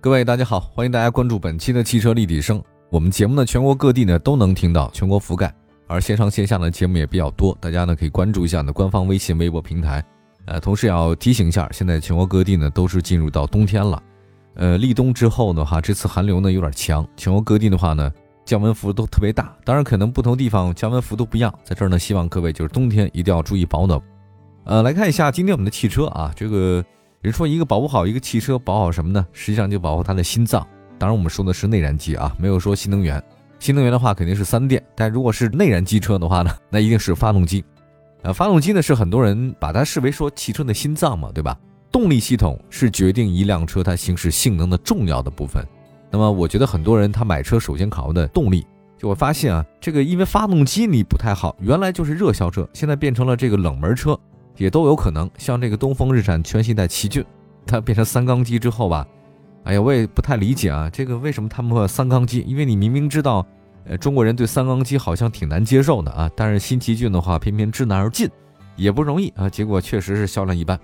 各位大家好，欢迎大家关注本期的汽车立体声。我们节目呢，全国各地呢都能听到，全国覆盖，而线上线下的节目也比较多，大家呢可以关注一下呢官方微信、微博平台。呃，同时也要提醒一下，现在全国各地呢都是进入到冬天了。呃，立冬之后的话，这次寒流呢有点强，全国各地的话呢降温幅度都特别大。当然，可能不同地方降温幅度不一样。在这儿呢，希望各位就是冬天一定要注意保暖。呃，来看一下今天我们的汽车啊，这个人说一个保护好一个汽车，保好什么呢？实际上就保护它的心脏。当然，我们说的是内燃机啊，没有说新能源。新能源的话肯定是三电，但如果是内燃机车的话呢，那一定是发动机。呃，发动机呢是很多人把它视为说汽车的心脏嘛，对吧？动力系统是决定一辆车它行驶性能的重要的部分。那么，我觉得很多人他买车首先考虑的动力，就会发现啊，这个因为发动机你不太好，原来就是热销车，现在变成了这个冷门车，也都有可能。像这个东风日产全新一代奇骏，它变成三缸机之后吧，哎呀，我也不太理解啊，这个为什么他们会三缸机？因为你明明知道，呃，中国人对三缸机好像挺难接受的啊，但是新奇骏的话偏偏知难而进，也不容易啊，结果确实是销量一般。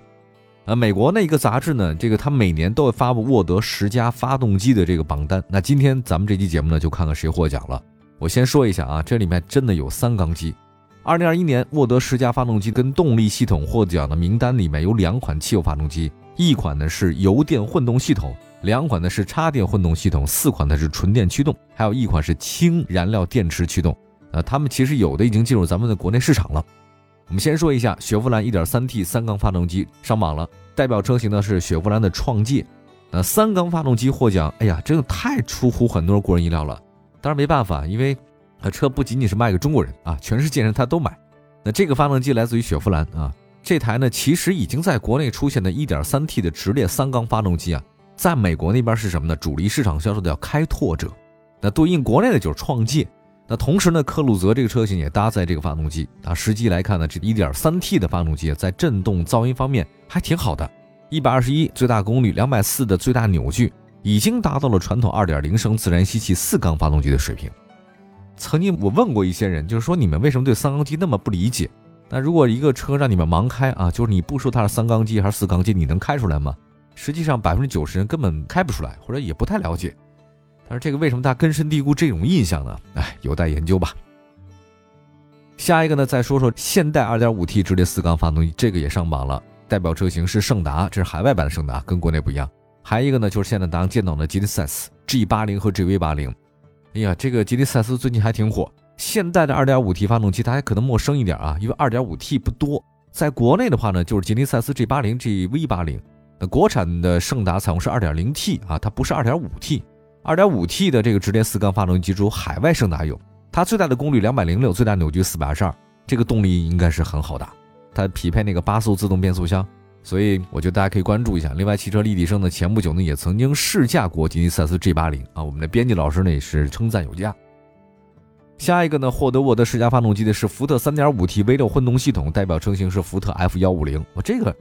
呃，美国那一个杂志呢，这个它每年都会发布沃德十佳发动机的这个榜单。那今天咱们这期节目呢，就看看谁获奖了。我先说一下啊，这里面真的有三缸机。二零二一年沃德十佳发动机跟动力系统获奖的名单里面有两款汽油发动机，一款呢是油电混动系统，两款呢是插电混动系统，四款呢是纯电驱动，还有一款是氢燃料电池驱动。呃，他们其实有的已经进入咱们的国内市场了。我们先说一下雪佛兰 1.3T 三缸发动机上榜了，代表车型呢是雪佛兰的创界。那三缸发动机获奖，哎呀，真的太出乎很多国人意料了。当然没办法，因为啊车不仅仅是卖给中国人啊，全世界人他都买。那这个发动机来自于雪佛兰啊，这台呢其实已经在国内出现的 1.3T 的直列三缸发动机啊，在美国那边是什么呢？主力市场销售的叫开拓者，那对应国内的就是创界。那同时呢，克鲁泽这个车型也搭载这个发动机啊。实际来看呢，这 1.3T 的发动机在震动噪音方面还挺好的，121最大功率，240的最大扭矩，已经达到了传统2.0升自然吸气四缸发动机的水平。曾经我问过一些人，就是说你们为什么对三缸机那么不理解？那如果一个车让你们盲开啊，就是你不说它是三缸机还是四缸机，你能开出来吗？实际上百分之九十人根本开不出来，或者也不太了解。但是这个为什么它根深蒂固这种印象呢？哎，有待研究吧。下一个呢，再说说现代 2.5T 直列四缸发动机，这个也上榜了。代表车型是胜达，这是海外版的胜达，跟国内不一样。还有一个呢，就是现在大家见到的吉利赛斯 G80 和 GV80。哎呀，这个吉利赛斯最近还挺火。现代的 2.5T 发动机大家可能陌生一点啊，因为 2.5T 不多。在国内的话呢，就是吉利赛斯 G80、GV80。那国产的胜达采用是 2.0T 啊，它不是 2.5T。2.5T 的这个直列四缸发动机，只有海外胜达有，它最大的功率两百零六，最大扭矩四百二十二，这个动力应该是很好的，它匹配那个八速自动变速箱，所以我觉得大家可以关注一下。另外，汽车立体声呢，前不久呢也曾经试驾过吉尼赛斯 G80 啊，我们的编辑老师呢也是称赞有加。下一个呢，获得沃德十佳发动机的是福特 3.5T V6 混动系统，代表车型是福特 F150。我这个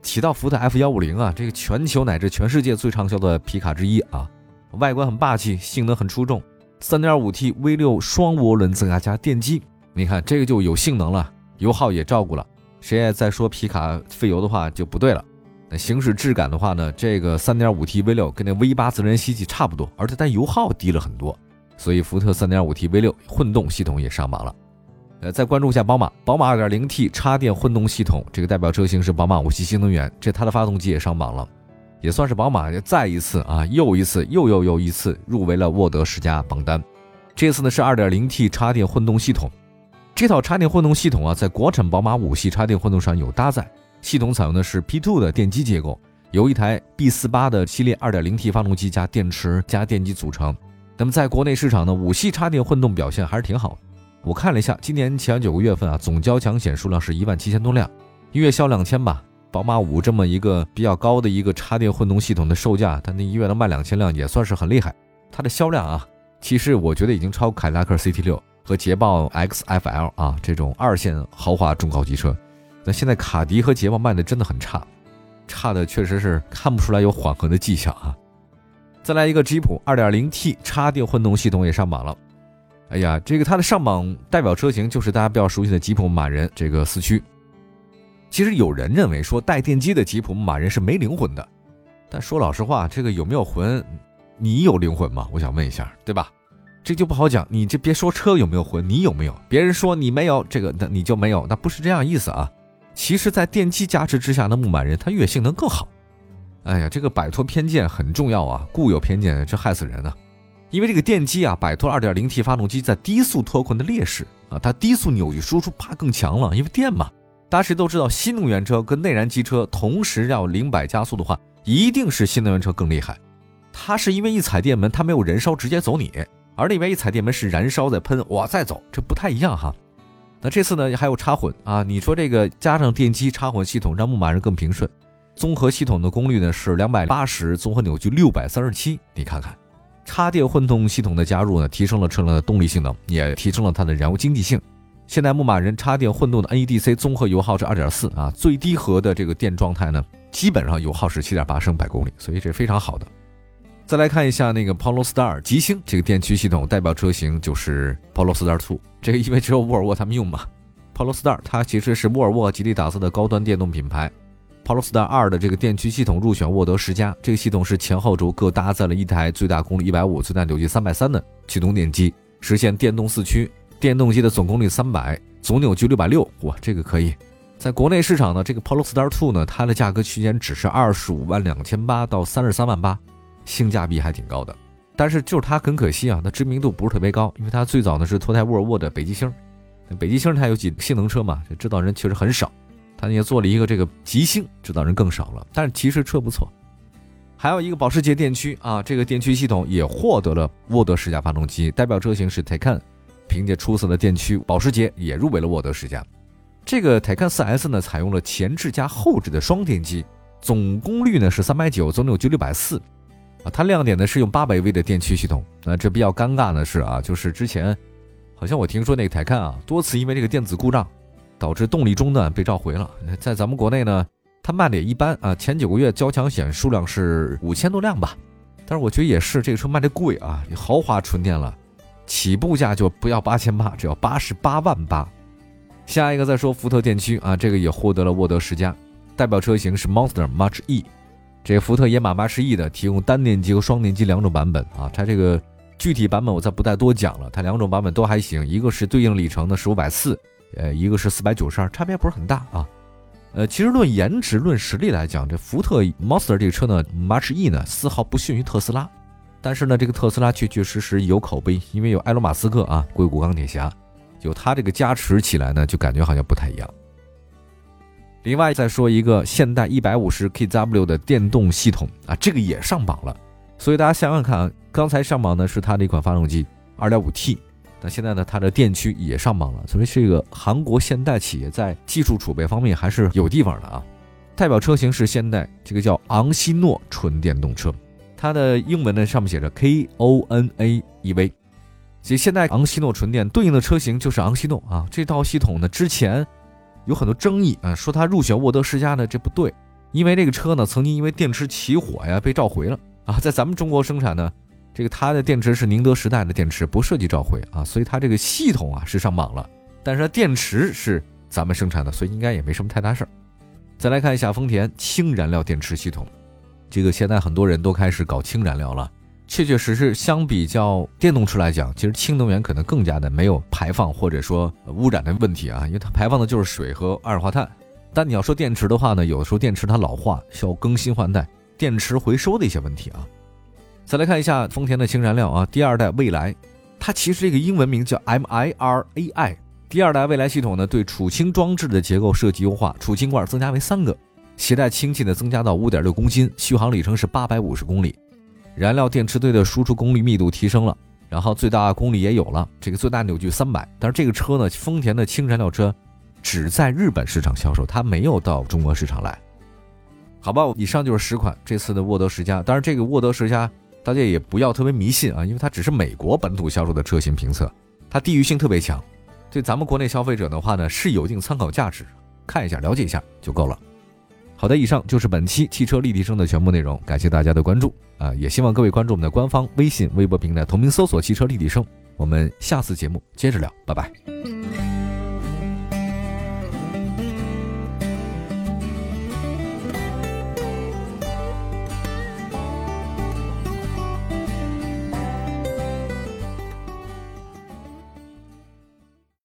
提到福特 F150 啊，这个全球乃至全世界最畅销的皮卡之一啊。外观很霸气，性能很出众，3.5T V6 双涡轮增压加电机，你看这个就有性能了，油耗也照顾了。谁也再说皮卡费油的话就不对了。那行驶质感的话呢，这个 3.5T V6 跟那 V8 自然吸气差不多，而且它油耗低了很多，所以福特 3.5T V6 混动系统也上榜了。呃，再关注一下宝马，宝马 2.0T 插电混动系统，这个代表车型是宝马五系新能源，这它的发动机也上榜了。也算是宝马再一次啊，又一次，又又又一次入围了沃德十佳榜单。这次呢是 2.0T 插电混动系统，这套插电混动系统啊，在国产宝马五系插电混动上有搭载。系统采用的是 P2 的电机结构，由一台 B48 的系列 2.0T 发动机加电池加电机组成。那么在国内市场呢，五系插电混动表现还是挺好的。我看了一下，今年前九个月份啊，总交强险数量是一万七千多辆，月销两千吧。宝马五这么一个比较高的一个插电混动系统的售价，它那一月能卖两千辆也算是很厉害。它的销量啊，其实我觉得已经超凯迪拉克 CT 六和捷豹 XFL 啊这种二线豪华中高级车。那现在卡迪和捷豹卖的真的很差，差的确实是看不出来有缓和的迹象啊。再来一个吉普 2.0T 插电混动系统也上榜了。哎呀，这个它的上榜代表车型就是大家比较熟悉的吉普牧马人这个四驱。其实有人认为说带电机的吉普牧马人是没灵魂的，但说老实话，这个有没有魂，你有灵魂吗？我想问一下，对吧？这就不好讲。你这别说车有没有魂，你有没有？别人说你没有这个，那你就没有，那不是这样意思啊。其实，在电机加持之下的牧马人，它越性能更好。哎呀，这个摆脱偏见很重要啊！固有偏见，这害死人呢。因为这个电机啊，摆脱了 2.0T 发动机在低速脱困的劣势啊，它低速扭矩输出怕更强了。因为电嘛，大家谁都知道，新能源车跟内燃机车同时要零百加速的话，一定是新能源车更厉害。它是因为一踩电门，它没有燃烧直接走你，而那边一踩电门是燃烧在喷，哇再走，这不太一样哈。那这次呢还有插混啊，你说这个加上电机插混系统，让牧马人更平顺。综合系统的功率呢是两百八十，综合扭矩六百三十七。你看看，插电混动系统的加入呢，提升了车辆的动力性能，也提升了它的燃油经济性。现在牧马人插电混动的 NEDC 综合油耗是二点四啊，最低核的这个电状态呢，基本上油耗是七点八升百公里，所以这非常好的。再来看一下那个 Polestar 极星这个电驱系统代表车型就是 Polestar Two，这个因为只有沃尔沃他们用嘛。Polestar 它其实是沃尔沃、吉利打造的高端电动品牌。Polestar 2的这个电驱系统入选沃德十佳，这个系统是前后轴各搭载了一台最大功率一百五、最大扭矩三百三的驱动电机，实现电动四驱。电动机的总功率三百，总扭矩六百六，哇，这个可以。在国内市场呢，这个 Polestar Two 呢，它的价格区间只是二十五万两千八到三十三万八，性价比还挺高的。但是就是它很可惜啊，它知名度不是特别高，因为它最早呢是脱胎沃尔沃的北极星，北极星它有几性能车嘛，这知道人确实很少。他也做了一个这个极星，知道人更少了，但是其实车不错。还有一个保时捷电驱啊，这个电驱系统也获得了沃德十佳发动机，代表车型是 Taycan，凭借出色的电驱，保时捷也入围了沃德十佳。这个 Taycan 4S 呢，采用了前置加后置的双电机，总功率呢是三百九，总扭矩六百四。啊，它亮点呢是用八百 V 的电驱系统。那这比较尴尬的是啊，就是之前好像我听说那个 Taycan 啊，多次因为这个电子故障。导致动力中断被召回了。在咱们国内呢，它卖的也一般啊。前九个月交强险数量是五千多辆吧，但是我觉得也是这个车卖的贵啊，豪华纯电了，起步价就不要八千八，只要八十八万八。下一个再说福特电驱啊，这个也获得了沃德十佳，代表车型是 Monster Mach E。这个福特野马 Mach E 的提供单电机和双电机两种版本啊，它这个具体版本我再不再多讲了，它两种版本都还行，一个是对应里程的是五百四。呃，一个是四百九十二，差别不是很大啊。呃，其实论颜值、论实力来讲，这福特 Monster 这个车呢，Mach E 呢，丝毫不逊于特斯拉。但是呢，这个特斯拉确确实实有口碑，因为有埃隆·马斯克啊，硅谷钢铁侠，有他这个加持起来呢，就感觉好像不太一样。另外再说一个现代一百五十 kW 的电动系统啊，这个也上榜了。所以大家想想看啊，刚才上榜的是它的一款发动机，二点五 T。那现在呢，它的电驱也上榜了，所以这个韩国现代企业在技术储备方面还是有地方的啊。代表车型是现代这个叫昂希诺纯电动车，它的英文呢上面写着 K O N A E V。其实现在昂希诺纯电对应的车型就是昂希诺啊。这套系统呢之前有很多争议啊，说它入选沃德十佳呢这不对，因为这个车呢曾经因为电池起火呀被召回了啊，在咱们中国生产呢。这个它的电池是宁德时代的电池，不涉及召回啊，所以它这个系统啊是上榜了，但是它电池是咱们生产的，所以应该也没什么太大事儿。再来看一下丰田氢燃料电池系统，这个现在很多人都开始搞氢燃料了，确确实实相比较电动车来讲，其实氢能源可能更加的没有排放或者说污染的问题啊，因为它排放的就是水和二氧化碳。但你要说电池的话呢，有的时候电池它老化需要更新换代，电池回收的一些问题啊。再来看一下丰田的氢燃料啊，第二代蔚来，它其实这个英文名叫 MIRAI。第二代蔚来系统呢，对储氢装置的结构设计优化，储氢罐增加为三个，携带氢气呢增加到五点六公斤，续航里程是八百五十公里，燃料电池堆的输出功率密度提升了，然后最大功率也有了，这个最大扭矩三百。但是这个车呢，丰田的氢燃料车只在日本市场销售，它没有到中国市场来。好吧，以上就是十款这次的沃德十佳，当然这个沃德十佳。大家也不要特别迷信啊，因为它只是美国本土销售的车型评测，它地域性特别强，对咱们国内消费者的话呢是有一定参考价值，看一下了解一下就够了。好的，以上就是本期汽车立体声的全部内容，感谢大家的关注啊！也希望各位关注我们的官方微信、微博平台，同名搜索“汽车立体声”。我们下次节目接着聊，拜拜。